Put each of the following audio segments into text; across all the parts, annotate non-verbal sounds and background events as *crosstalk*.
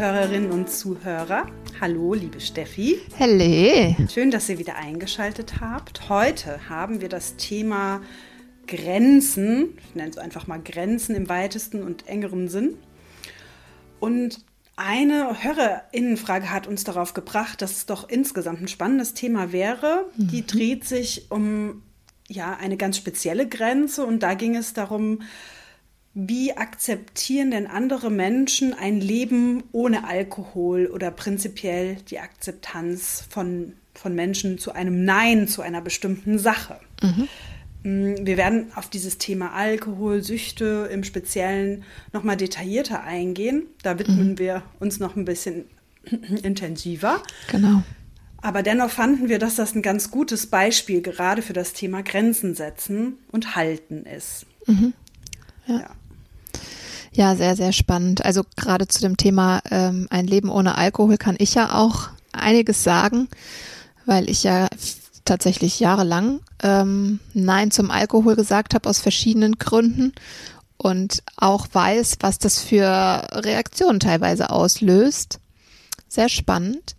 Zuhörerinnen und Zuhörer. Hallo, liebe Steffi. Hallo. Schön, dass ihr wieder eingeschaltet habt. Heute haben wir das Thema Grenzen. Ich nenne es einfach mal Grenzen im weitesten und engeren Sinn. Und eine Hörerinnenfrage hat uns darauf gebracht, dass es doch insgesamt ein spannendes Thema wäre. Mhm. Die dreht sich um ja, eine ganz spezielle Grenze und da ging es darum, wie akzeptieren denn andere Menschen ein Leben ohne Alkohol oder prinzipiell die Akzeptanz von, von Menschen zu einem Nein zu einer bestimmten Sache? Mhm. Mm, wir werden auf dieses Thema Alkohol, Süchte im Speziellen nochmal detaillierter eingehen. Da widmen mhm. wir uns noch ein bisschen *clears throat* intensiver. Genau. Aber dennoch fanden wir, dass das ein ganz gutes Beispiel gerade für das Thema Grenzen setzen und halten ist. Mhm. Ja. ja. Ja, sehr, sehr spannend. Also gerade zu dem Thema ähm, ein Leben ohne Alkohol kann ich ja auch einiges sagen, weil ich ja tatsächlich jahrelang ähm, Nein zum Alkohol gesagt habe aus verschiedenen Gründen und auch weiß, was das für Reaktionen teilweise auslöst. Sehr spannend.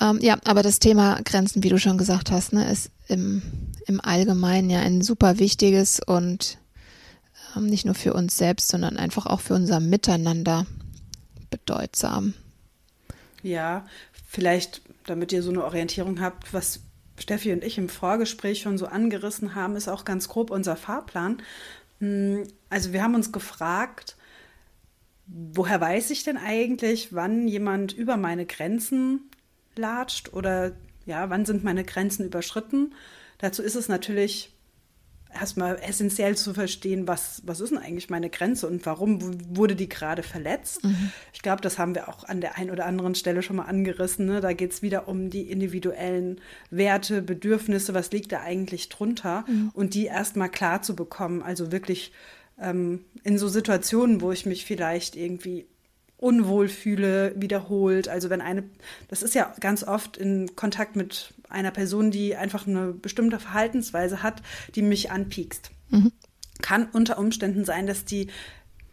Ähm, ja, aber das Thema Grenzen, wie du schon gesagt hast, ne, ist im, im Allgemeinen ja ein super wichtiges und nicht nur für uns selbst, sondern einfach auch für unser Miteinander bedeutsam. Ja, vielleicht, damit ihr so eine Orientierung habt, was Steffi und ich im Vorgespräch schon so angerissen haben, ist auch ganz grob unser Fahrplan. Hm, also wir haben uns gefragt, woher weiß ich denn eigentlich, wann jemand über meine Grenzen latscht oder ja, wann sind meine Grenzen überschritten? Dazu ist es natürlich erstmal essentiell zu verstehen, was, was ist denn eigentlich meine Grenze und warum wurde die gerade verletzt. Mhm. Ich glaube, das haben wir auch an der einen oder anderen Stelle schon mal angerissen. Ne? Da geht es wieder um die individuellen Werte, Bedürfnisse, was liegt da eigentlich drunter mhm. und die erstmal klar zu bekommen. Also wirklich ähm, in so Situationen, wo ich mich vielleicht irgendwie unwohl fühle, wiederholt. Also wenn eine, das ist ja ganz oft in Kontakt mit einer Person, die einfach eine bestimmte Verhaltensweise hat, die mich anpiekst. Mhm. Kann unter Umständen sein, dass die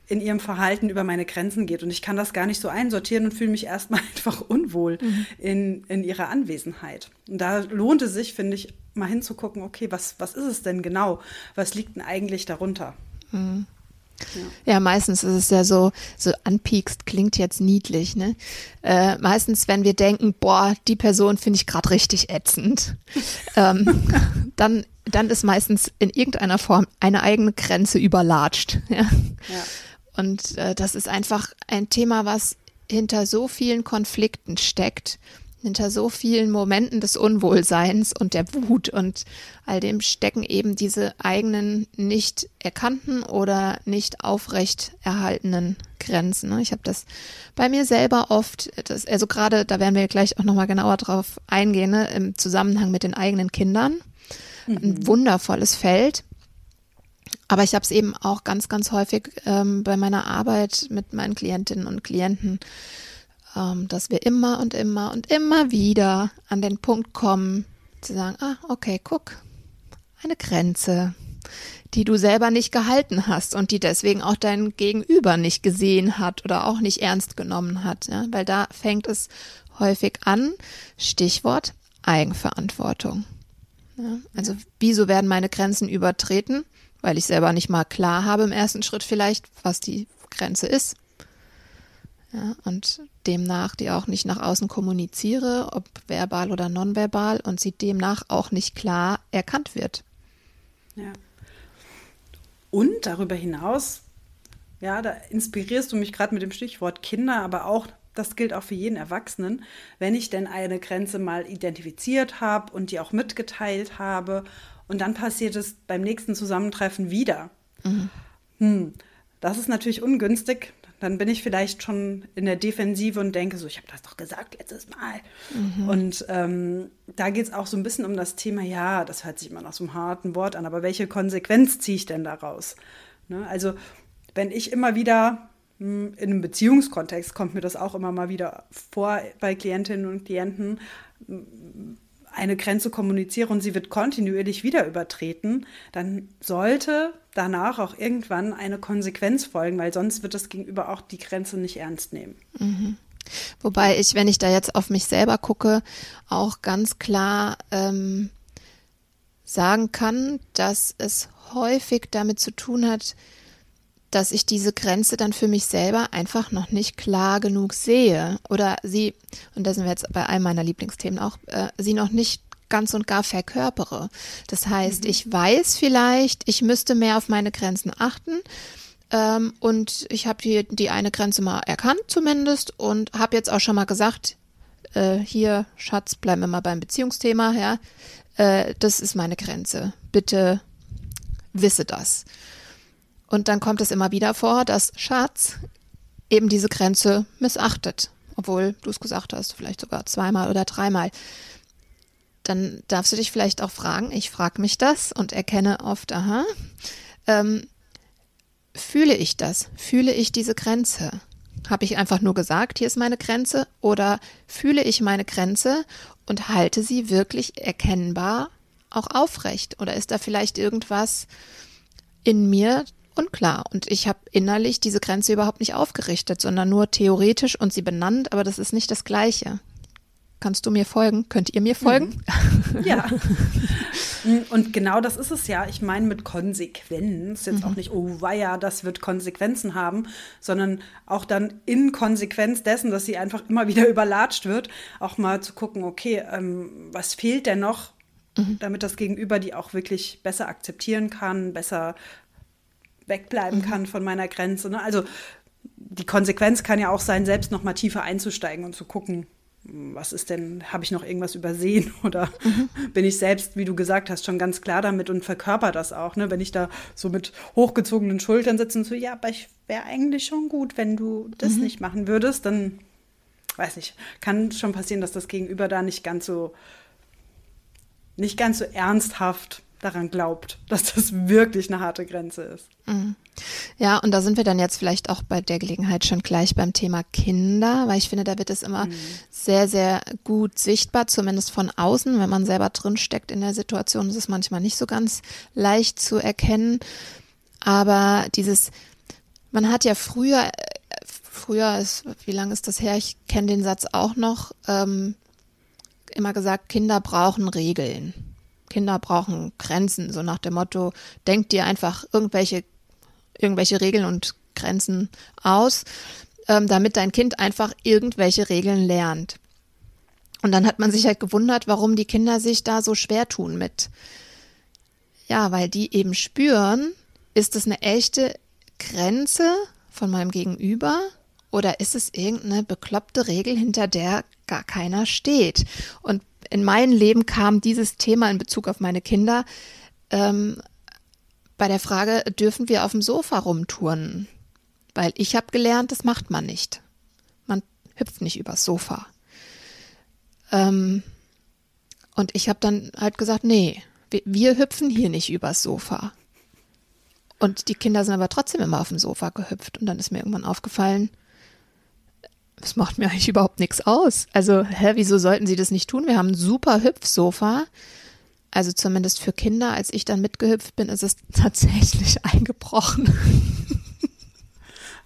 in ihrem Verhalten über meine Grenzen geht. Und ich kann das gar nicht so einsortieren und fühle mich erstmal *laughs* einfach unwohl mhm. in, in ihrer Anwesenheit. Und da lohnt es sich, finde ich, mal hinzugucken, okay, was, was ist es denn genau? Was liegt denn eigentlich darunter? Mhm. Ja. ja. meistens ist es ja so, so anpiekst klingt jetzt niedlich, ne? Äh, meistens, wenn wir denken, boah, die Person finde ich gerade richtig ätzend, *laughs* ähm, dann, dann ist meistens in irgendeiner Form eine eigene Grenze überlatscht. *laughs* Ja. ja. Und äh, das ist einfach ein Thema, was hinter so vielen Konflikten steckt hinter so vielen Momenten des Unwohlseins und der Wut und all dem stecken eben diese eigenen nicht erkannten oder nicht aufrecht erhaltenen Grenzen. Ne? Ich habe das bei mir selber oft, das, also gerade, da werden wir gleich auch nochmal genauer drauf eingehen, ne, im Zusammenhang mit den eigenen Kindern. Mhm. Ein wundervolles Feld. Aber ich habe es eben auch ganz, ganz häufig ähm, bei meiner Arbeit mit meinen Klientinnen und Klienten dass wir immer und immer und immer wieder an den Punkt kommen, zu sagen, ah, okay, guck, eine Grenze, die du selber nicht gehalten hast und die deswegen auch dein Gegenüber nicht gesehen hat oder auch nicht ernst genommen hat. Ja? Weil da fängt es häufig an, Stichwort Eigenverantwortung. Ja? Also wieso werden meine Grenzen übertreten? Weil ich selber nicht mal klar habe im ersten Schritt vielleicht, was die Grenze ist. Ja, und demnach die auch nicht nach außen kommuniziere, ob verbal oder nonverbal, und sie demnach auch nicht klar erkannt wird. Ja. Und darüber hinaus, ja, da inspirierst du mich gerade mit dem Stichwort Kinder, aber auch, das gilt auch für jeden Erwachsenen, wenn ich denn eine Grenze mal identifiziert habe und die auch mitgeteilt habe und dann passiert es beim nächsten Zusammentreffen wieder. Mhm. Hm, das ist natürlich ungünstig dann bin ich vielleicht schon in der Defensive und denke so, ich habe das doch gesagt letztes Mal. Mhm. Und ähm, da geht es auch so ein bisschen um das Thema, ja, das hört sich immer nach so einem harten Wort an, aber welche Konsequenz ziehe ich denn daraus? Ne? Also wenn ich immer wieder hm, in einem Beziehungskontext kommt mir das auch immer mal wieder vor bei Klientinnen und Klienten, hm, eine Grenze kommuniziere und sie wird kontinuierlich wieder übertreten, dann sollte danach auch irgendwann eine Konsequenz folgen, weil sonst wird das Gegenüber auch die Grenze nicht ernst nehmen. Mhm. Wobei ich, wenn ich da jetzt auf mich selber gucke, auch ganz klar ähm, sagen kann, dass es häufig damit zu tun hat, dass ich diese Grenze dann für mich selber einfach noch nicht klar genug sehe oder sie, und da sind wir jetzt bei einem meiner Lieblingsthemen auch, äh, sie noch nicht ganz und gar verkörpere. Das heißt, mhm. ich weiß vielleicht, ich müsste mehr auf meine Grenzen achten. Ähm, und ich habe hier die eine Grenze mal erkannt zumindest und habe jetzt auch schon mal gesagt, äh, hier, Schatz, bleiben wir mal beim Beziehungsthema, ja. Äh, das ist meine Grenze. Bitte wisse das. Und dann kommt es immer wieder vor, dass Schatz eben diese Grenze missachtet, obwohl du es gesagt hast, vielleicht sogar zweimal oder dreimal. Dann darfst du dich vielleicht auch fragen, ich frage mich das und erkenne oft, aha, ähm, fühle ich das? Fühle ich diese Grenze? Habe ich einfach nur gesagt, hier ist meine Grenze? Oder fühle ich meine Grenze und halte sie wirklich erkennbar auch aufrecht? Oder ist da vielleicht irgendwas in mir, unklar. Und ich habe innerlich diese Grenze überhaupt nicht aufgerichtet, sondern nur theoretisch und sie benannt, aber das ist nicht das Gleiche. Kannst du mir folgen? Könnt ihr mir folgen? Mhm. *laughs* Ja. Und genau das ist es ja. Ich meine mit Konsequenz, jetzt mhm. auch nicht, oh weia, das wird Konsequenzen haben, sondern auch dann in Konsequenz dessen, dass sie einfach immer *laughs* wieder überlatscht wird, auch mal zu gucken, okay, ähm, was fehlt denn noch, mhm. damit das Gegenüber die auch wirklich besser akzeptieren kann, besser wegbleiben kann von meiner Grenze. Ne? Also die Konsequenz kann ja auch sein, selbst noch mal tiefer einzusteigen und zu gucken, was ist denn, habe ich noch irgendwas übersehen *laughs* oder mhm. bin ich selbst, wie du gesagt hast, schon ganz klar damit und verkörper das auch, ne? Wenn ich da so mit hochgezogenen Schultern sitze und so, ja, aber ich wäre eigentlich schon gut, wenn du das mhm. nicht machen würdest, dann weiß nicht, kann schon passieren, dass das Gegenüber da nicht ganz so nicht ganz so ernsthaft daran glaubt, *laughs* dass das wirklich eine harte Grenze ist. Mhm. Ja, und da sind wir dann jetzt vielleicht auch bei der Gelegenheit schon gleich beim Thema Kinder, weil ich finde, da wird es immer mhm. sehr, sehr gut sichtbar, zumindest von außen. Wenn man selber drin steckt in der Situation, ist es manchmal nicht so ganz leicht zu erkennen. Aber dieses, man hat ja früher, früher ist, wie lange ist das her? Ich kenne den Satz auch noch, ähm, immer gesagt, Kinder brauchen Regeln. Kinder brauchen Grenzen, so nach dem Motto, denkt dir einfach irgendwelche, irgendwelche Regeln und Grenzen aus, ähm, damit dein Kind einfach irgendwelche Regeln lernt. Und dann hat man sich halt gewundert, warum die Kinder sich da so schwer tun mit. Ja, weil die eben spüren, ist es eine echte Grenze von meinem Gegenüber oder ist es irgendeine bekloppte Regel, hinter der gar keiner steht? Und in mein Leben kam dieses Thema in Bezug auf meine Kinder ähm, bei der Frage, dürfen wir auf dem Sofa rumtouren? Weil ich habe gelernt, das macht man nicht. Man hüpft nicht übers Sofa. Ähm, und ich habe dann halt gesagt, nee, wir, wir hüpfen hier nicht übers Sofa. Und die Kinder sind aber trotzdem immer auf dem Sofa gehüpft. Und dann ist mir irgendwann aufgefallen, das macht mir eigentlich überhaupt nichts aus. Also, hä, wieso sollten sie das nicht tun? Wir haben ein super Hüpfsofa. Also zumindest für Kinder, als ich dann mitgehüpft bin, ist es *laughs* tatsächlich eingebrochen.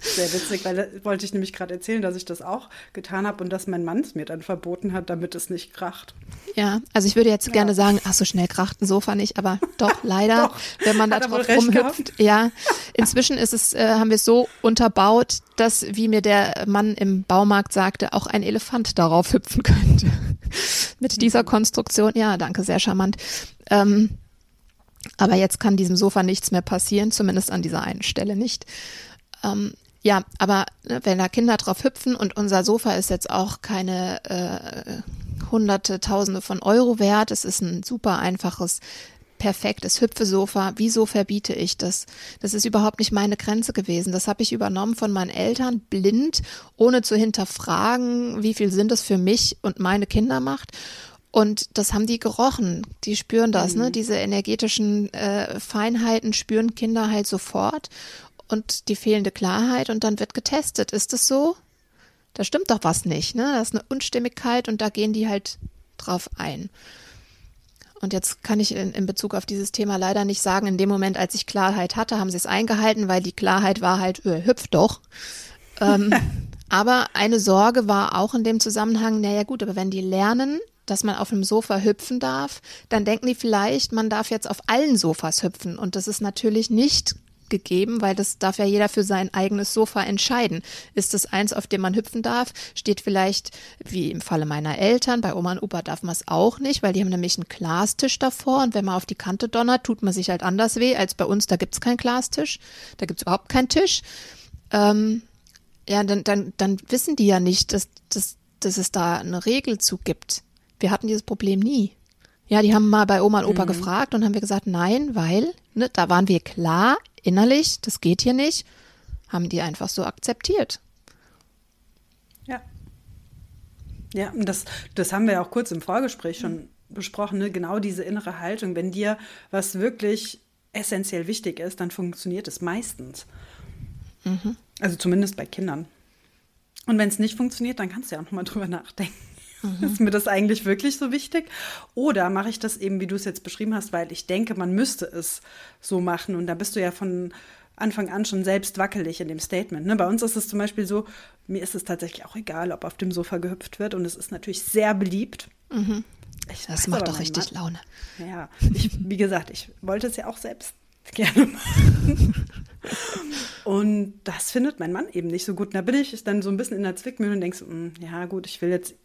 Sehr witzig, weil da wollte ich nämlich gerade erzählen, dass ich das auch getan habe und dass mein Mann es mir dann verboten hat, damit es nicht kracht. Ja, also ich würde jetzt ja. gerne sagen, ach so schnell kracht ein Sofa nicht, aber doch *laughs* leider, doch, wenn man da drauf rumhüpft. Ja, inzwischen ist es, äh, haben wir es so unterbaut, dass, wie mir der Mann im Baumarkt sagte, auch ein Elefant darauf hüpfen könnte. *laughs* Mit dieser Konstruktion, ja, danke, sehr charmant. Ähm, aber jetzt kann diesem Sofa nichts mehr passieren, zumindest an dieser einen Stelle nicht. Ähm, ja, aber ne, wenn da Kinder drauf hüpfen und unser Sofa ist jetzt auch keine äh, hunderte, tausende von Euro wert, es ist ein super einfaches perfektes Hüpfesofa, wieso verbiete ich das? Das ist überhaupt nicht meine Grenze gewesen. Das habe ich übernommen von meinen Eltern, blind, ohne zu hinterfragen, wie viel Sinn das für mich und meine Kinder macht. Und das haben die gerochen. Die spüren das, ne? mhm. ne? Diese energetischen äh, Feinheiten spüren Kinder halt sofort und die fehlende Klarheit und dann wird getestet. Ist es so? Da stimmt doch was nicht, ne? Da ist eine Unstimmigkeit und da gehen die halt drauf ein. Und jetzt kann ich in, in, Bezug auf dieses Thema leider nicht sagen, in dem Moment, als ich Klarheit hatte, haben sie es eingehalten, weil die Klarheit war halt, öh, hüpft doch. *laughs* ähm, aber eine Sorge war auch in dem Zusammenhang, naja gut, aber wenn die lernen, dass man auf einem Sofa hüpfen darf, dann denken die vielleicht, man darf jetzt auf allen Sofas hüpfen. Und das ist natürlich nicht gegeben, weil das darf ja jeder für sein eigenes Sofa entscheiden. Ist es eins, auf dem man hüpfen darf? Steht vielleicht, wie im Falle meiner Eltern, bei Oma und Opa darf man es auch nicht, weil die haben nämlich einen Glastisch davor und wenn man auf die Kante donnert, tut man sich halt anders weh als bei uns. Da gibt es keinen Glastisch, da gibt es überhaupt keinen Tisch. Ähm, ja, dann, dann, dann wissen die ja nicht, dass, dass, dass es da eine Regel zu gibt. Wir hatten dieses Problem nie. Ja, die haben mal bei Oma und Opa mhm. gefragt und haben wir gesagt, nein, weil, ne, da waren wir klar, innerlich, das geht hier nicht, haben die einfach so akzeptiert. Ja. Ja, und das, das haben wir ja auch kurz im Vorgespräch schon mhm. besprochen, ne? genau diese innere Haltung. Wenn dir was wirklich essentiell wichtig ist, dann funktioniert es meistens. Mhm. Also zumindest bei Kindern. Und wenn es nicht funktioniert, dann kannst du ja auch nochmal drüber nachdenken. Mhm. *laughs* Ist mir das eigentlich wirklich so wichtig? Oder mache ich das eben, wie du es jetzt beschrieben hast, weil ich denke, man müsste es so machen. Und da bist du ja von Anfang an schon selbst wackelig in dem Statement. Ne? Bei uns ist es zum Beispiel so, mir ist es tatsächlich auch egal, ob auf dem Sofa gehüpft wird. Und es ist natürlich sehr beliebt. Mhm. das macht doch richtig Mann. Laune. Ja, ich, wie gesagt, ich wollte es ja auch selbst gerne machen. *laughs* und das findet mein Mann eben nicht so gut. Und da bin ich dann so ein bisschen in der Zwickmühle und denke so, hm, ja gut, ich will jetzt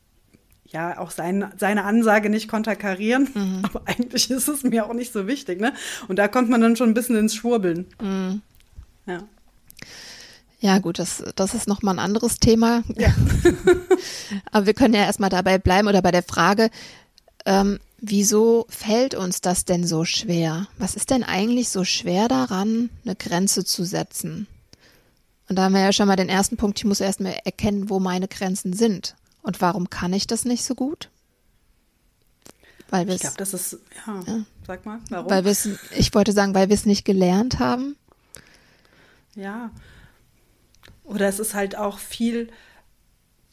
ja auch sein, seine Ansage nicht konterkarieren, mhm. *laughs* aber eigentlich ist es mir auch nicht so wichtig. Ne? Und da kommt man dann schon ein bisschen ins Schwurbeln. Mhm. Ja. Ja, gut, das, das ist nochmal ein anderes Thema. Ja. *laughs* aber wir können ja erstmal dabei bleiben oder bei der Frage, ähm, wieso fällt uns das denn so schwer? Was ist denn eigentlich so schwer daran, eine Grenze zu setzen? Und da haben wir ja schon mal den ersten Punkt, ich muss erstmal erkennen, wo meine Grenzen sind. Und warum kann ich das nicht so gut? Weil ich glaube, das ist, ja, ja, sag mal, warum? Weil ich wollte sagen, weil wir es nicht gelernt haben. Ja. Oder es ist halt auch viel,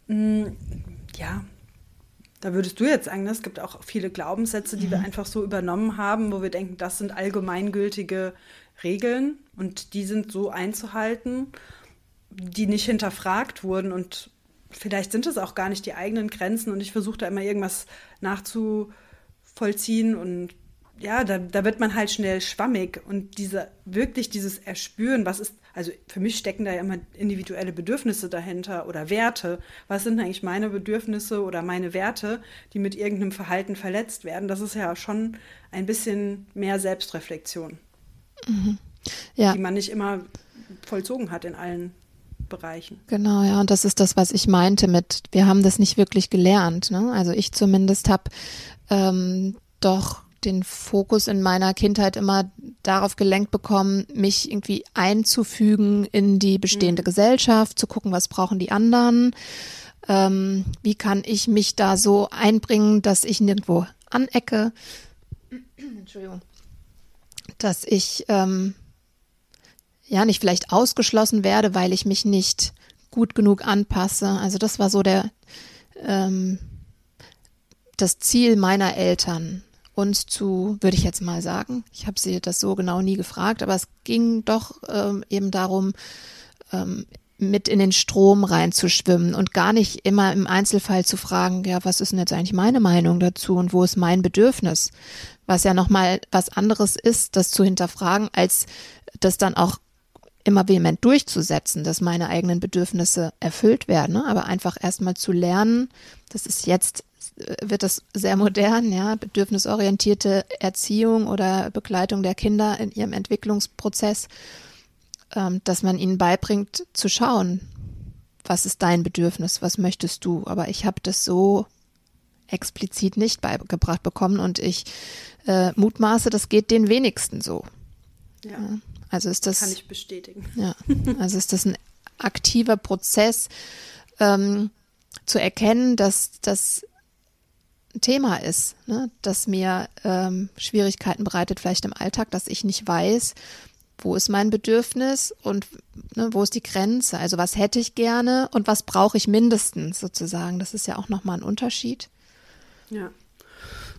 mh, hm, ja, da würdest du jetzt sagen, ne, es gibt auch viele Glaubenssätze, die mhm. wir einfach so übernommen haben, wo wir denken, das sind allgemeingültige Regeln und die sind so einzuhalten, die nicht hinterfragt wurden und vielleicht sind es auch gar nicht die eigenen Grenzen und ich versuche da immer irgendwas nachzuvollziehen und ja, da, da wird man halt schnell schwammig und diese, wirklich dieses Erspüren, was ist, also für mich stecken da ja immer individuelle Bedürfnisse dahinter oder Werte. Was sind eigentlich meine Bedürfnisse oder meine Werte, die mit irgendeinem Verhalten verletzt werden? Das ist ja schon ein bisschen mehr Selbstreflexion, mhm. ja. die man nicht immer vollzogen hat in allen Bereichen. Genau, ja, und das ist das, was ich meinte mit, wir haben das nicht wirklich gelernt. Ne? Also ich zumindest habe ähm, doch den Fokus in meiner Kindheit immer darauf gelenkt bekommen, mich irgendwie einzufügen in die bestehende mhm. Gesellschaft, zu gucken, was brauchen die anderen, ähm, wie kann ich mich da so einbringen, dass ich nirgendwo anecke. *clears throat* Entschuldigung. Dass ich ähm, ja nicht vielleicht ausgeschlossen werde, weil ich mich nicht gut genug anpasse. Also das war so der ähm, das Ziel meiner Eltern, uns zu, würde ich jetzt mal sagen, ich habe sie das so genau nie gefragt, aber es ging doch ähm, eben darum, ähm, mit in den Strom reinzuschwimmen und gar nicht immer im Einzelfall zu fragen, ja, was ist denn jetzt eigentlich meine Meinung dazu und wo ist mein Bedürfnis? Was ja nochmal was anderes ist, das zu hinterfragen, als das dann auch immer vehement durchzusetzen, dass meine eigenen Bedürfnisse erfüllt werden, ne? aber einfach erstmal zu lernen, das ist jetzt äh, wird das sehr modern, ja, bedürfnisorientierte Erziehung oder Begleitung der Kinder in ihrem Entwicklungsprozess, ähm, dass man ihnen beibringt zu schauen, was ist dein Bedürfnis, was möchtest du. Aber ich habe das so explizit nicht beigebracht bekommen und ich äh, mutmaße, das geht den wenigsten so. Ja. ja. Also ist das. Kann ich bestätigen. Ja. Also ist das ein aktiver Prozess, ähm, zu erkennen, dass das Thema ist, ne? das mir ähm, Schwierigkeiten bereitet, vielleicht im Alltag, dass ich nicht weiß, wo ist mein Bedürfnis und ne, wo ist die Grenze? Also was hätte ich gerne und was brauche ich mindestens sozusagen? Das ist ja auch nochmal ein Unterschied. Ja.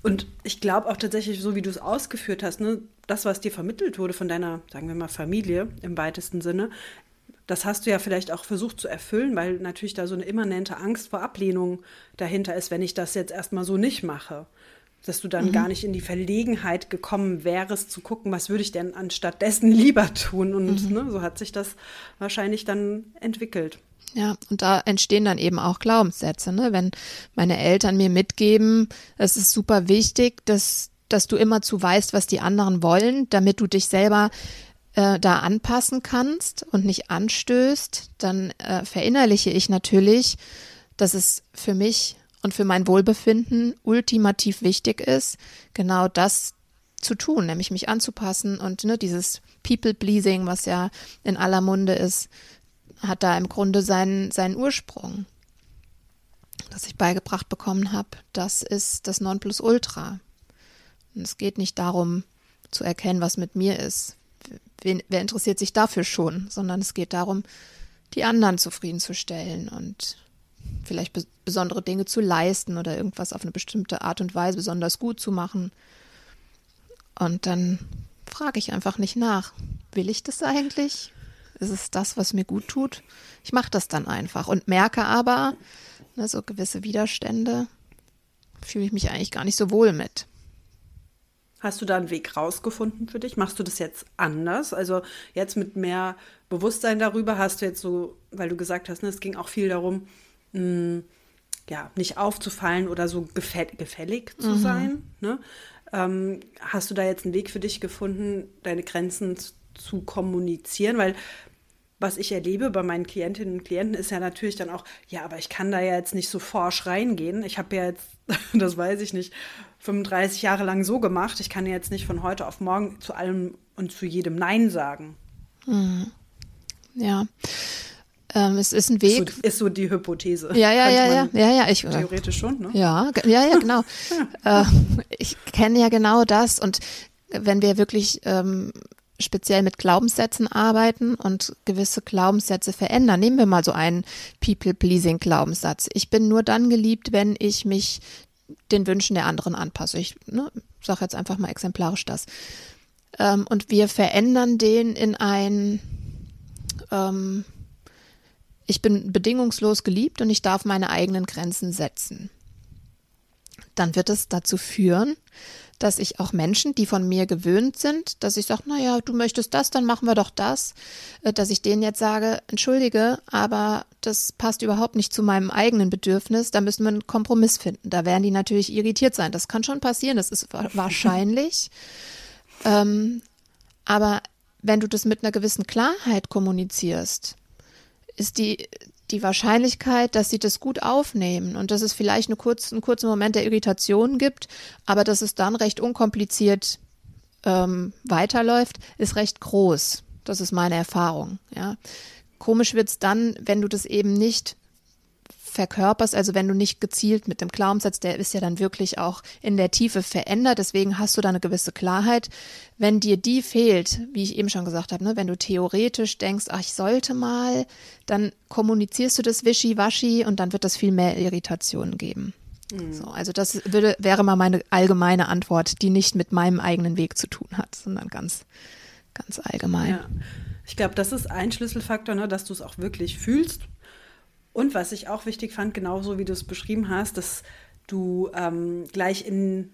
Und ich glaube auch tatsächlich, so wie du es ausgeführt hast, ne, das, was dir vermittelt wurde von deiner, sagen wir mal, Familie im weitesten Sinne, das hast du ja vielleicht auch versucht zu erfüllen, weil natürlich da so eine immanente Angst vor Ablehnung dahinter ist, wenn ich das jetzt erstmal so nicht mache dass du dann mhm. gar nicht in die Verlegenheit gekommen wärst, zu gucken, was würde ich denn anstattdessen *laughs* lieber tun. Und mhm. ne, so hat sich das wahrscheinlich dann entwickelt. Ja, und da entstehen dann eben auch Glaubenssätze, ne? Wenn meine Eltern mir mitgeben, es ist super wichtig, dass, dass du immer zu weißt, was die anderen wollen, damit du dich selber äh, da anpassen kannst und nicht anstößt, dann äh, verinnerliche ich natürlich, dass es für mich und für mein Wohlbefinden ultimativ wichtig ist, genau das zu tun, nämlich mich anzupassen und ne, dieses People-Pleasing, was ja in aller Munde ist, hat da im Grunde seinen, seinen Ursprung, das ich beigebracht bekommen habe. Das ist das Nonplusultra. Und es geht nicht darum, zu erkennen, was mit mir ist. Wen, wer interessiert sich dafür schon, sondern es geht darum, die anderen zufriedenzustellen und vielleicht be besondere Dinge zu leisten oder irgendwas auf eine bestimmte Art und Weise besonders gut zu machen. Und dann frage ich einfach nicht nach. Will ich das eigentlich? Ist es das, was mir gut tut? Ich mache das dann einfach und merke aber, ne, so gewisse Widerstände, fühle ich mich eigentlich gar nicht so wohl mit. Hast du da einen Weg rausgefunden für dich? Machst du das jetzt anders? Also jetzt mit mehr Bewusstsein darüber hast du jetzt so, weil du gesagt hast, ne, es ging auch viel darum, mh, hm, ja, nicht aufzufallen oder so gefällig zu mhm. sein. Ne? Ähm, hast du da jetzt einen Weg für dich gefunden, deine Grenzen zu kommunizieren? Weil was ich erlebe bei meinen Klientinnen und Klienten ist ja natürlich dann auch, ja, aber ich kann da ja jetzt nicht so forsch reingehen. Ich habe ja jetzt, *laughs* das weiß ich nicht, 35 Jahre lang so gemacht. Ich kann ja jetzt nicht von heute auf morgen zu allem und zu jedem Nein sagen. Mhm. Ja. Ähm, es ist ein Weg. Ist so, ist so die Hypothese. Ja, ja, ja, ja, ja, ja. Ich, theoretisch schon, ne? Ja, ja, ja, genau. *laughs* äh, ich kenne ja genau das und wenn wir wirklich ähm, speziell mit Glaubenssätzen arbeiten und gewisse Glaubenssätze verändern. Nehmen wir mal so einen People-Pleasing-Glaubenssatz. Ich bin nur dann geliebt, wenn ich mich den Wünschen der anderen anpasse. Ich ne, sage jetzt einfach mal exemplarisch das. Ähm, und wir verändern den in ein ähm, ich bin bedingungslos geliebt und ich darf meine eigenen Grenzen setzen. Dann wird es dazu führen, dass ich auch Menschen, die von mir gewöhnt sind, dass ich sage, naja, du möchtest das, dann machen wir doch das, äh, dass ich denen jetzt sage, entschuldige, aber das passt überhaupt nicht zu meinem eigenen Bedürfnis, da müssen wir einen Kompromiss finden. Da werden die natürlich irritiert sein. Das kann schon passieren, das ist *laughs* wahrscheinlich. ähm, aber wenn du das mit einer gewissen Klarheit kommunizierst, ist die, die Wahrscheinlichkeit, dass sie das gut aufnehmen und dass es vielleicht eine kurz, einen kurzen Moment der Irritation gibt, aber dass es dann recht unkompliziert ähm, weiterläuft, ist recht groß. Das ist meine Erfahrung. Ja. Komisch wird's dann, wenn du das eben nicht verkörperst, also wenn du nicht gezielt mit dem Glaubenssatz, der ist ja dann wirklich auch in der Tiefe verändert, deswegen hast du da eine gewisse Klarheit. Wenn dir die fehlt, wie ich eben schon gesagt habe, ne, wenn du theoretisch denkst, ach, ich sollte mal, dann kommunizierst du das wischiwaschi und dann wird das viel mehr Irritationen geben. Mhm. So, also das würde, wäre mal meine allgemeine Antwort, die nicht mit meinem eigenen Weg zu tun hat, sondern ganz, ganz allgemein. Ja. Ich glaube, das ist ein Schlüsselfaktor, ne, dass du es auch wirklich fühlst und was ich auch wichtig fand, genauso wie du es beschrieben hast, dass du ähm, gleich in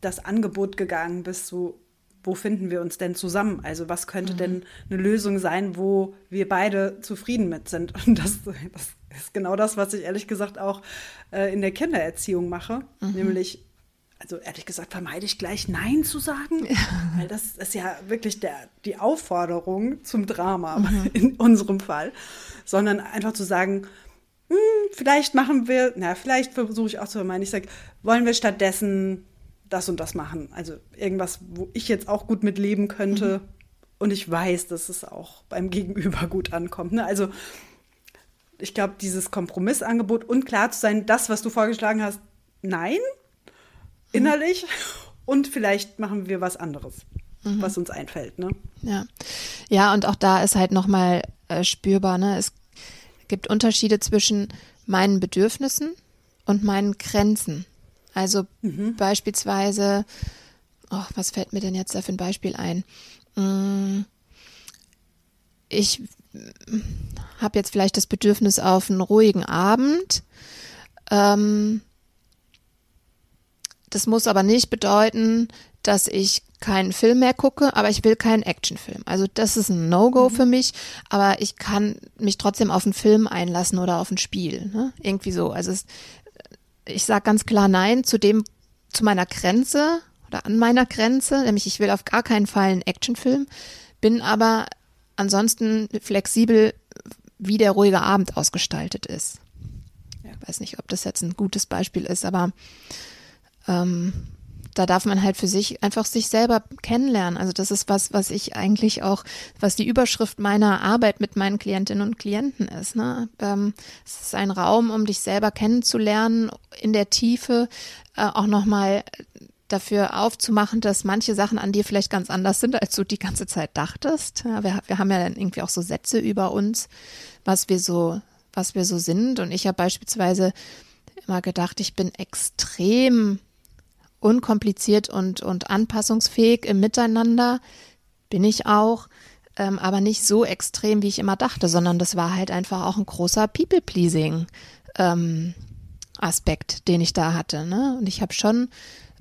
das Angebot gegangen bist, so wo finden wir uns denn zusammen? Also was könnte mhm. denn eine Lösung sein, wo wir beide zufrieden mit sind? *laughs* Und das, das ist genau das, was ich ehrlich gesagt auch äh, in der Kindererziehung mache, mhm. nämlich also ehrlich gesagt vermeide ich gleich Nein zu sagen, ja. weil das ist ja wirklich der, die Aufforderung zum Drama mhm. *laughs* in unserem Fall, sondern einfach zu sagen, hm, vielleicht machen wir, na, vielleicht versuche ich auch zu vermeiden, ich sage, wollen wir stattdessen das und das machen? Also irgendwas, wo ich jetzt auch gut mit leben könnte mhm. und ich weiß, dass es auch beim Gegenüber *laughs* gut ankommt. Ne? Also ich glaube, dieses Kompromissangebot und klar zu sein, das, was du vorgeschlagen hast, nein, mhm. innerlich mhm. und vielleicht machen wir was anderes, mhm. was uns einfällt. Ne? Ja. ja, und auch da ist halt nochmal äh, spürbar, ne? es gibt Unterschiede zwischen meinen Bedürfnissen und meinen Grenzen. Also mhm. beispielsweise, oh, was fällt mir denn jetzt da für ein Beispiel ein? Mm, ich habe jetzt vielleicht das Bedürfnis auf einen ruhigen Abend. Ähm, das muss aber nicht bedeuten, dass ich keinen Film mehr gucke, aber ich will keinen Actionfilm. Also das ist ein No-Go mhm. für mich, aber ich kann mich trotzdem auf einen Film einlassen oder auf ein Spiel. Ne? Irgendwie so. Also es, ich sage ganz klar Nein zu dem, zu meiner Grenze oder an meiner Grenze, nämlich ich will auf gar keinen Fall einen Actionfilm, bin aber ansonsten flexibel, wie der ruhige Abend ausgestaltet ist. Ich weiß nicht, ob das jetzt ein gutes Beispiel ist, aber ähm, da darf man halt für sich einfach sich selber kennenlernen. Also das ist was, was ich eigentlich auch, was die Überschrift meiner Arbeit mit meinen Klientinnen und Klienten ist. Ne? Ähm, es ist ein Raum, um dich selber kennenzulernen in der Tiefe, äh, auch nochmal dafür aufzumachen, dass manche Sachen an dir vielleicht ganz anders sind, als du die ganze Zeit dachtest. Ja, wir, wir haben ja dann irgendwie auch so Sätze über uns, was wir so, was wir so sind. Und ich habe beispielsweise immer gedacht, ich bin extrem unkompliziert und, und anpassungsfähig im Miteinander. Bin ich auch, ähm, aber nicht so extrem, wie ich immer dachte, sondern das war halt einfach auch ein großer People-Pleasing. Ähm, Aspekt, den ich da hatte. Ne? Und ich habe schon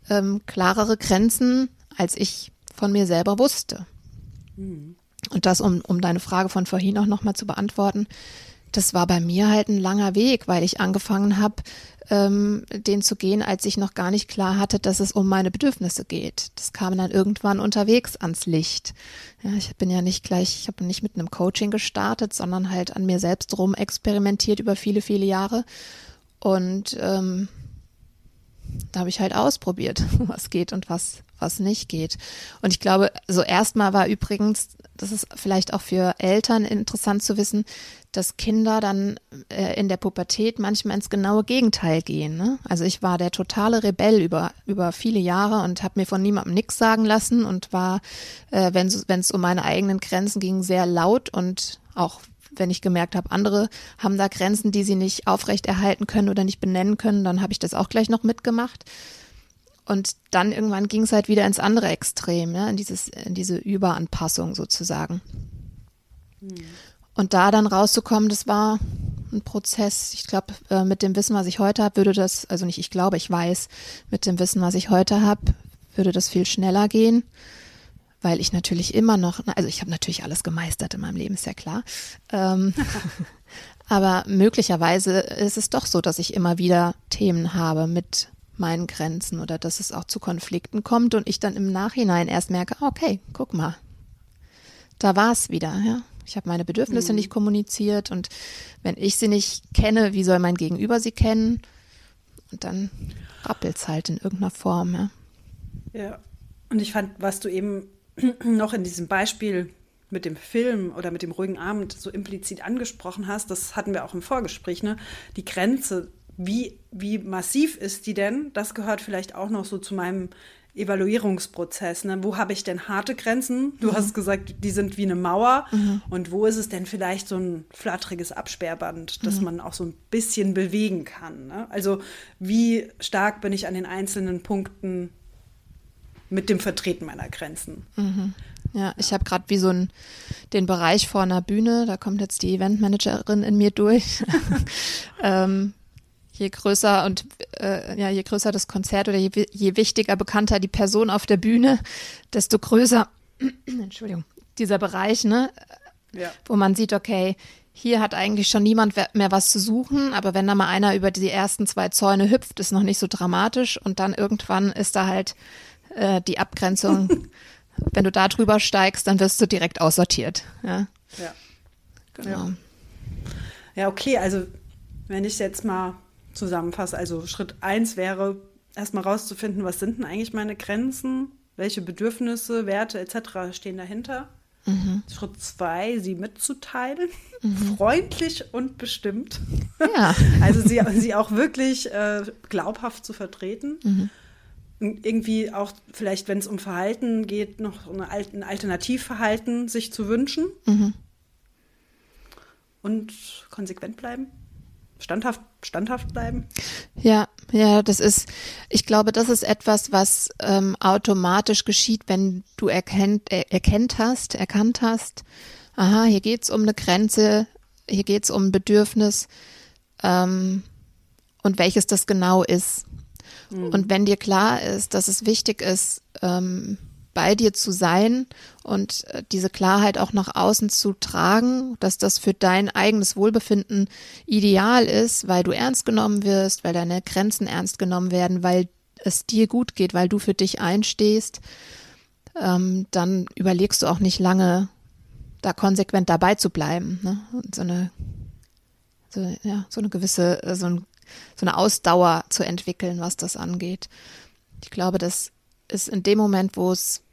ähm, klarere Grenzen, als ich von mir selber wusste. Mhm. Und das, um, um deine Frage von vorhin auch nochmal zu beantworten, das war bei mir halt ein langer Weg, weil ich angefangen habe, ähm, den zu gehen, als ich noch gar nicht klar hatte, dass es um meine Bedürfnisse geht. Das kam dann irgendwann unterwegs ans Licht. Ja, ich bin ja nicht gleich, ich habe nicht mit einem Coaching gestartet, sondern halt an mir selbst rum experimentiert über viele, viele Jahre. Und ähm, da habe ich halt ausprobiert, *laughs* was geht und was, was nicht geht. Und ich glaube, so erstmal war übrigens, das ist vielleicht auch für Eltern interessant zu wissen, dass Kinder dann äh, in der Pubertät manchmal ins genaue Gegenteil gehen. Ne? Also ich war der totale Rebell über, über viele Jahre und habe mir von niemandem nichts sagen lassen und war, äh, wenn es um meine eigenen Grenzen ging, sehr laut und auch wenn ich gemerkt habe, andere haben da Grenzen, die sie nicht aufrechterhalten können oder nicht benennen können, dann habe ich das auch gleich noch mitgemacht. Und dann irgendwann ging es halt wieder ins andere Extrem, ja, in, dieses, in diese Überanpassung sozusagen. Hm. Und da dann rauszukommen, das war ein Prozess. Ich glaube, äh, mit dem Wissen, was ich heute habe, würde das, also nicht ich glaube, ich weiß, mit dem Wissen, was ich heute habe, würde das viel schneller gehen weil ich natürlich immer noch, also ich habe natürlich alles gemeistert in meinem Leben, ist ja klar. Ähm, *laughs* aber möglicherweise ist es doch so, dass ich immer wieder Themen habe mit meinen Grenzen oder dass es auch zu Konflikten kommt und ich dann im Nachhinein erst merke, okay, guck mal, da war es wieder, ja. Ich habe meine Bedürfnisse mhm. nicht kommuniziert und wenn ich sie nicht kenne, wie soll mein Gegenüber sie kennen? Und dann rappelt es halt in irgendeiner Form, ja. Ja, und ich fand, was du eben *clears throat* noch in diesem Beispiel mit dem Film oder mit dem ruhigen Abend so implizit angesprochen hast, das hatten wir auch im Vorgespräch, ne? die Grenze, wie, wie massiv ist die denn? Das gehört vielleicht auch noch so zu meinem Evaluierungsprozess. Ne? Wo habe ich denn harte Grenzen? Du mhm. hast gesagt, die sind wie eine Mauer. Mhm. Und wo ist es denn vielleicht so ein flatteriges Absperrband, das mhm. man auch so ein bisschen bewegen kann? Ne? Also wie stark bin ich an den einzelnen Punkten mit dem Vertreten meiner Grenzen. Mhm. Ja, ich habe gerade wie so ein, den Bereich vor einer Bühne, da kommt jetzt die Eventmanagerin in mir durch. *laughs* ähm, je größer und äh, ja, je größer das Konzert oder je, je wichtiger, bekannter die Person auf der Bühne, desto größer, *clears throat* Entschuldigung, dieser Bereich, ne? Ja. Wo man sieht, okay, hier hat eigentlich schon niemand mehr was zu suchen, aber wenn da mal einer über die ersten zwei Zäune hüpft, ist noch nicht so dramatisch und dann irgendwann ist da halt äh, die Abgrenzung. *laughs* Wenn du da drüber steigst, dann wirst du direkt aussortiert. Ja. Ja. Genau. Ja, ja okay, also wenn ich jetzt mal zusammenfasse, also Schritt eins wäre, erstmal rauszufinden, was sind denn eigentlich meine Grenzen, welche Bedürfnisse, Werte etc. stehen dahinter. Mhm. Schritt zwei, sie mitzuteilen, mhm. freundlich und bestimmt. Ja. *laughs* also sie, sie auch wirklich äh, glaubhaft zu vertreten. Mhm. Und irgendwie auch vielleicht, wenn es um Verhalten geht, noch eine, ein Alternativverhalten sich zu wünschen. Mhm. Und konsequent bleiben standhaft, standhaft bleiben? Ja, ja, das ist, ich glaube, das ist etwas, was ähm, automatisch geschieht, wenn du erkennt, er, erkennt hast, erkannt hast, aha, hier geht's um eine Grenze, hier geht's um ein Bedürfnis ähm, und welches das genau ist. Mhm. Und wenn dir klar ist, dass es wichtig ist, ähm, bei dir zu sein und äh, diese Klarheit auch nach außen zu tragen, dass das für dein eigenes Wohlbefinden ideal ist, weil du ernst genommen wirst, weil deine Grenzen ernst genommen werden, weil es dir gut geht, weil du für dich einstehst, ähm, dann überlegst du auch nicht lange, da konsequent dabei zu bleiben. Ne? Und so eine, so, ja, so eine gewisse, äh, so, ein, so eine Ausdauer zu entwickeln, was das angeht. Ich glaube, das ist in dem Moment, wo es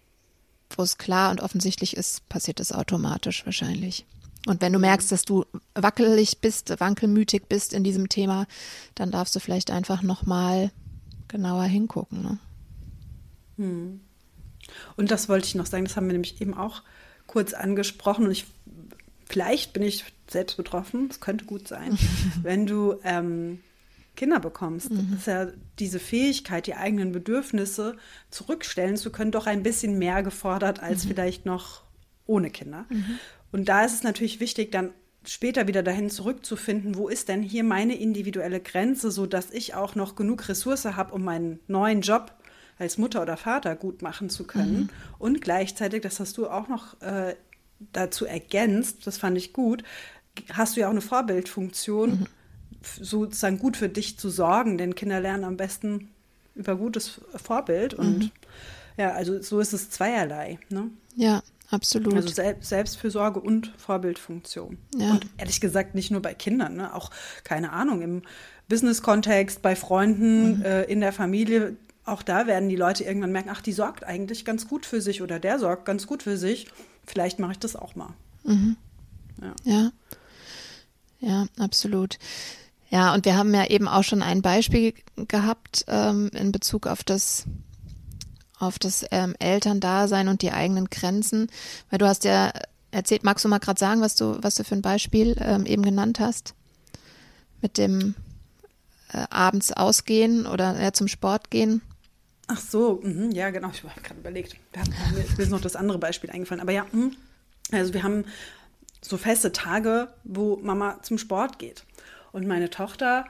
wo es klar und offensichtlich ist, passiert es automatisch wahrscheinlich. Und wenn du merkst, dass du wackelig bist, wankelmütig bist in diesem Thema, dann darfst du vielleicht einfach nochmal genauer hingucken. Ne? Hm. Und das wollte ich noch sagen, das haben wir nämlich eben auch kurz angesprochen und ich, vielleicht bin ich selbst betroffen, es könnte gut sein, *laughs* wenn du ähm, Kinder bekommst. Mhm. Das ist ja diese Fähigkeit, die eigenen Bedürfnisse zurückstellen zu können, doch ein bisschen mehr gefordert als mhm. vielleicht noch ohne Kinder. Mhm. Und da ist es natürlich wichtig, dann später wieder dahin zurückzufinden, wo ist denn hier meine individuelle Grenze, so dass ich auch noch genug Ressource habe, um meinen neuen Job als Mutter oder Vater gut machen zu können. Mhm. Und gleichzeitig, das hast du auch noch äh, dazu ergänzt, das fand ich gut, hast du ja auch eine Vorbildfunktion mhm sozusagen gut für dich zu sorgen, denn Kinder lernen am besten über gutes Vorbild und mhm. ja, also so ist es zweierlei. Ne? Ja, absolut. Also Sel Selbstfürsorge und Vorbildfunktion. Ja. Und ehrlich gesagt nicht nur bei Kindern, ne? auch keine Ahnung im Business-Kontext, bei Freunden, mhm. äh, in der Familie. Auch da werden die Leute irgendwann merken, ach, die sorgt eigentlich ganz gut für sich oder der sorgt ganz gut für sich. Vielleicht mache ich das auch mal. Mhm. Ja. ja. Ja, absolut. Ja, und wir haben ja eben auch schon ein Beispiel gehabt ähm, in Bezug auf das auf das ähm, Elterndasein und die eigenen Grenzen, weil du hast ja erzählt, magst du mal gerade sagen, was du was du für ein Beispiel ähm, eben genannt hast mit dem äh, abends ausgehen oder ja, zum Sport gehen? Ach so, mh, ja genau, ich habe gerade überlegt. Mir ist noch das andere Beispiel eingefallen, aber ja, mh. also wir haben so feste Tage, wo Mama zum Sport geht. Und meine Tochter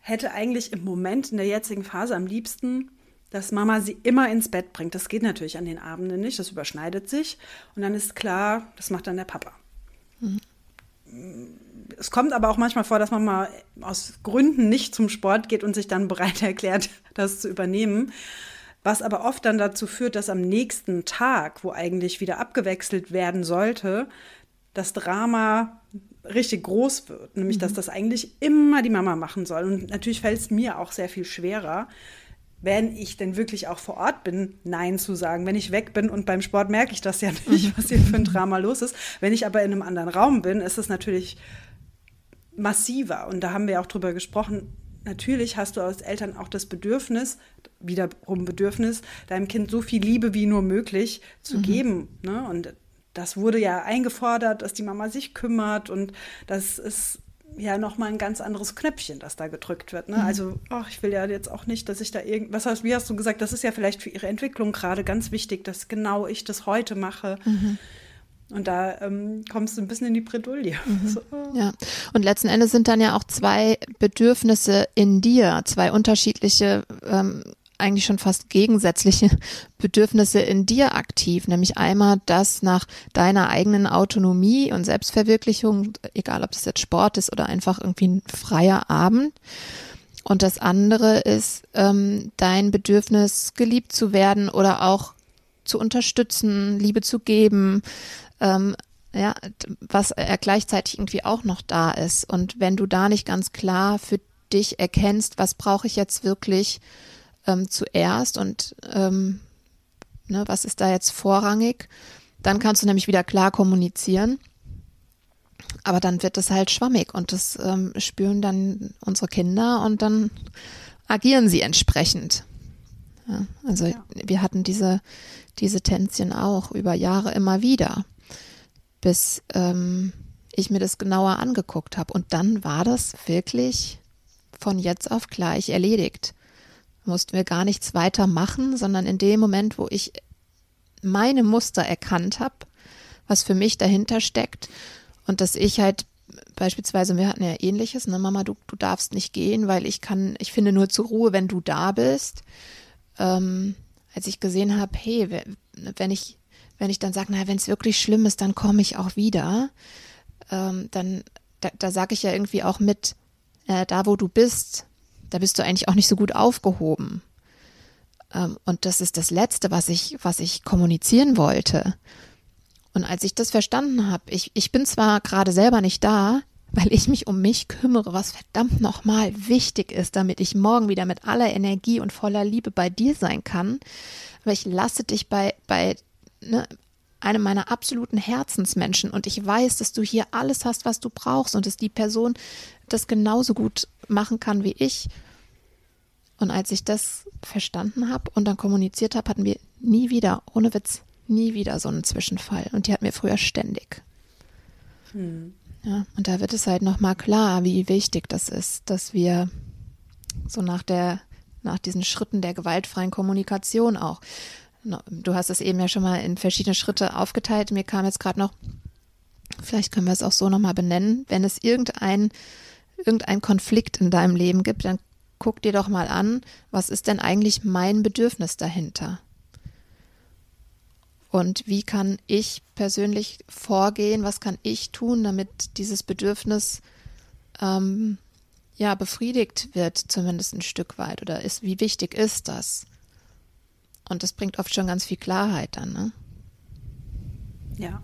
hätte eigentlich im Moment in der jetzigen Phase am liebsten, dass Mama sie immer ins Bett bringt. Das geht natürlich an den Abenden nicht, das überschneidet sich. Und dann ist klar, das macht dann der Papa. Mhm. Es kommt aber auch manchmal vor, dass Mama aus Gründen nicht zum Sport geht und sich dann bereit *laughs* erklärt, das zu übernehmen. Was aber oft dann dazu führt, dass am nächsten Tag, wo eigentlich wieder abgewechselt werden sollte, das Drama richtig groß wird, nämlich mhm. dass das eigentlich immer die Mama machen soll. Und natürlich fällt es mir auch sehr viel schwerer, wenn ich denn wirklich auch vor Ort bin, Nein zu sagen. Wenn ich weg bin und beim Sport merke ich das ja *laughs* nicht, was hier für ein Drama los ist. Wenn ich aber in einem anderen Raum bin, ist es natürlich massiver. Und da haben wir auch drüber gesprochen. Natürlich hast du als Eltern auch das Bedürfnis, wiederum Bedürfnis, deinem Kind so viel Liebe wie nur möglich zu mhm. geben. Ne? Und das wurde ja eingefordert, dass die Mama sich kümmert und das ist ja nochmal ein ganz anderes Knöpfchen, das da gedrückt wird. Ne? Mhm. Also, ach, ich will ja jetzt auch nicht, dass ich da irgend, was hast, wie hast du gesagt, das ist ja vielleicht für ihre Entwicklung gerade ganz wichtig, dass genau ich das heute mache. Mhm. Und da ähm, kommst du ein bisschen in die Bredouille. Mhm. *laughs* So. Ja, und letzten Endes sind dann ja auch zwei Bedürfnisse in dir, zwei unterschiedliche ähm, eigentlich schon fast gegensätzliche *laughs* Bedürfnisse in dir aktiv, nämlich einmal das nach deiner eigenen Autonomie und Selbstverwirklichung, egal ob das jetzt Sport ist oder einfach irgendwie ein freier Abend. Und das andere ist ähm, dein Bedürfnis, geliebt zu werden oder auch zu unterstützen, Liebe zu geben, ähm, ja, was er gleichzeitig irgendwie auch noch da ist. Und wenn du da nicht ganz klar für dich erkennst, was brauche ich jetzt wirklich ähm, zuerst und ähm, ne, was ist da jetzt vorrangig, dann kannst du nämlich wieder klar kommunizieren. Aber dann wird es halt schwammig und das ähm, spüren dann unsere Kinder und dann agieren sie entsprechend. Ja, also ja. wir hatten diese, diese Tänzchen auch über Jahre immer wieder, bis ähm, ich mir das genauer angeguckt habe. Und dann war das wirklich von jetzt auf gleich erledigt. Mussten wir gar nichts weiter machen, sondern in dem Moment, wo ich meine Muster erkannt habe, was für mich dahinter steckt und dass ich halt beispielsweise, wir hatten ja ähnliches, ne, Mama, du, du darfst nicht gehen, weil ich kann, ich finde nur zur Ruhe, wenn du da bist. Ähm, als ich gesehen habe, hey, wenn ich, wenn ich dann sage, na, wenn es wirklich schlimm ist, dann komme ich auch wieder, ähm, dann, da, da sage ich ja irgendwie auch mit, äh, da wo du bist, da bist du eigentlich auch nicht so gut aufgehoben. Ähm, und das ist das Letzte, was ich, was ich kommunizieren wollte. Und als ich das verstanden habe, ich, ich bin zwar gerade selber nicht da, weil ich mich um mich kümmere, was verdammt nochmal wichtig ist, damit ich morgen wieder mit aller Energie und voller Liebe bei dir sein kann. Aber ich lasse dich bei, bei ne, einem meiner absoluten Herzensmenschen und ich weiß, dass du hier alles hast, was du brauchst und dass die Person das genauso gut machen kann wie ich. Und als ich das verstanden habe und dann kommuniziert habe, hatten wir nie wieder, ohne Witz, nie wieder so einen Zwischenfall. Und die hat mir früher ständig. Hm. Ja, und da wird es halt nochmal klar, wie wichtig das ist, dass wir so nach der, nach diesen Schritten der gewaltfreien Kommunikation auch. Du hast es eben ja schon mal in verschiedene Schritte aufgeteilt. Mir kam jetzt gerade noch, vielleicht können wir es auch so nochmal benennen, wenn es irgendein, irgendein Konflikt in deinem Leben gibt, dann guck dir doch mal an, was ist denn eigentlich mein Bedürfnis dahinter? Und wie kann ich persönlich vorgehen? Was kann ich tun, damit dieses Bedürfnis ähm, ja befriedigt wird, zumindest ein Stück weit? Oder ist, wie wichtig ist das? Und das bringt oft schon ganz viel Klarheit dann, ne? Ja.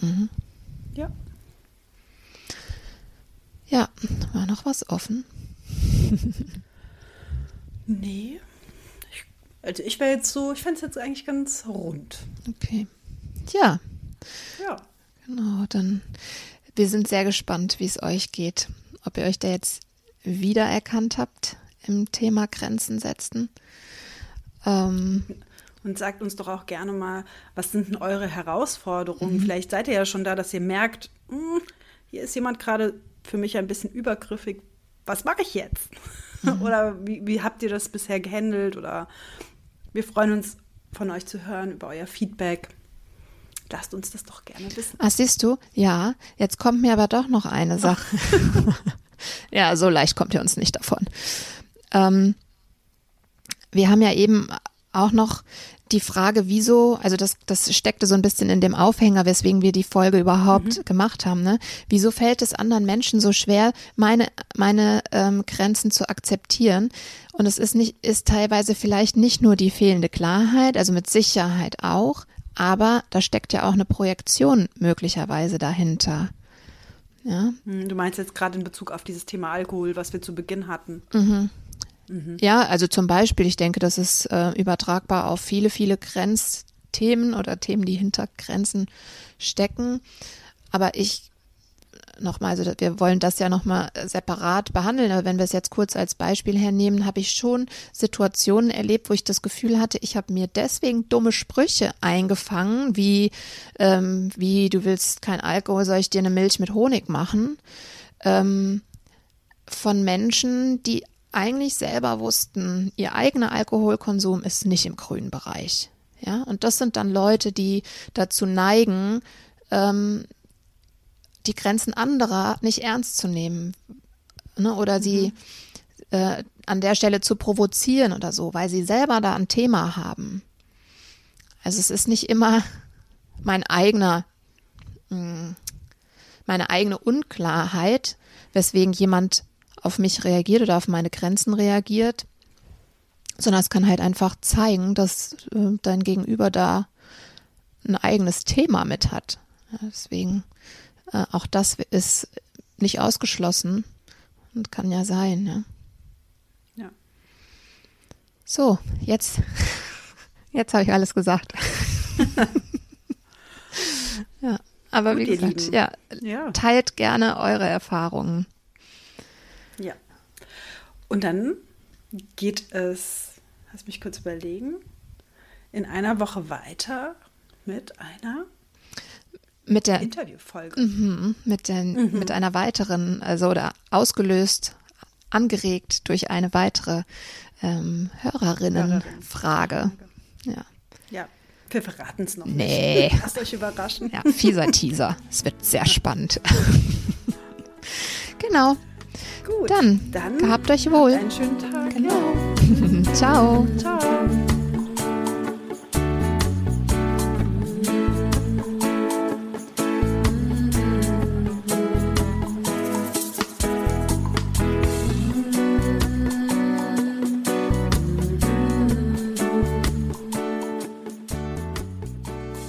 Mhm. Ja. Ja, war noch was offen? *laughs* nee. Also ich wäre jetzt so, ich fände es jetzt eigentlich ganz rund. Okay. Ja. Ja. Genau, dann wir sind sehr gespannt, wie es euch geht. Ob ihr euch da jetzt wiedererkannt habt im Thema Grenzen setzen. Ähm, und sagt uns doch auch gerne mal, was sind denn eure Herausforderungen? Mhm. Vielleicht seid ihr ja schon da, dass ihr merkt, mh, hm, hier ist jemand gerade für mich ein bisschen übergriffig. Was mache ich jetzt? Mhm. *laughs* oder wie, wie habt ihr das bisher gehandelt? Oder wir freuen uns, von euch zu hören, über euer Feedback. Lasst uns das doch gerne wissen. Ach, siehst du? Ja, jetzt kommt mir aber doch noch eine Sache. *laughs* ja, so leicht kommt ihr uns nicht davon. Ähm, wir haben ja eben auch noch die Frage, wieso, also das, das steckte so ein bisschen in dem Aufhänger, weswegen wir die Folge überhaupt mhm. gemacht haben, ne? Wieso fällt es anderen Menschen so schwer, meine, meine ähm, Grenzen zu akzeptieren? Und es ist nicht, ist teilweise vielleicht nicht nur die fehlende Klarheit, also mit Sicherheit auch, aber da steckt ja auch eine Projektion möglicherweise dahinter. Ja. Hm, du meinst jetzt gerade in Bezug auf dieses Thema Alkohol, was wir zu Beginn hatten. Mhm. Mhm. Ja, also zum Beispiel, ich denke, das ist äh, übertragbar auf viele, viele Grenzthemen oder Themen, die hinter Grenzen stecken. Aber ich nochmal, also wir wollen das ja nochmal separat behandeln, aber wenn wir es jetzt kurz als Beispiel hernehmen, habe ich schon Situationen erlebt, wo ich das Gefühl hatte, ich habe mir deswegen dumme Sprüche eingefangen, wie, ähm, wie du willst kein Alkohol, soll ich dir eine Milch mit Honig machen? Ähm, von Menschen, die eigentlich selber wussten, ihr eigener Alkoholkonsum ist nicht im grünen Bereich. Ja, und das sind dann Leute, die dazu neigen, ähm, die Grenzen anderer nicht ernst zu nehmen ne, oder sie mhm. äh, an der Stelle zu provozieren oder so, weil sie selber da ein Thema haben. Also es ist nicht immer mein eigener, mh, hm, meine eigene Unklarheit, weswegen jemand auf mich reagiert oder auf meine Grenzen reagiert, sondern es kann halt einfach zeigen, dass äh, dein Gegenüber da ein eigenes Thema mit hat. Ja, deswegen, äh, auch das ist nicht ausgeschlossen und kann ja sein. Ja. ja. So, jetzt, *laughs* jetzt habe ich alles gesagt. *laughs* ja, aber Gut, wie gesagt, ja, ja, teilt gerne eure Erfahrungen. Ja. Und dann geht es, lass mich kurz überlegen, in einer Woche weiter mit einer mit der Interviewfolge. Mhm, mit, den, mhm. mit einer weiteren, also oder ausgelöst, angeregt durch eine weitere ähm, Hörerinnenfrage. Ja. ja, wir verraten es noch nee. nicht. *laughs* Lasst euch überraschen. Ja, fieser Teaser. Es wird sehr spannend. *laughs* genau. Gut. Dann, dann gehabt euch wohl. Einen schönen Tag. Genau. *laughs* Ciao. Ciao.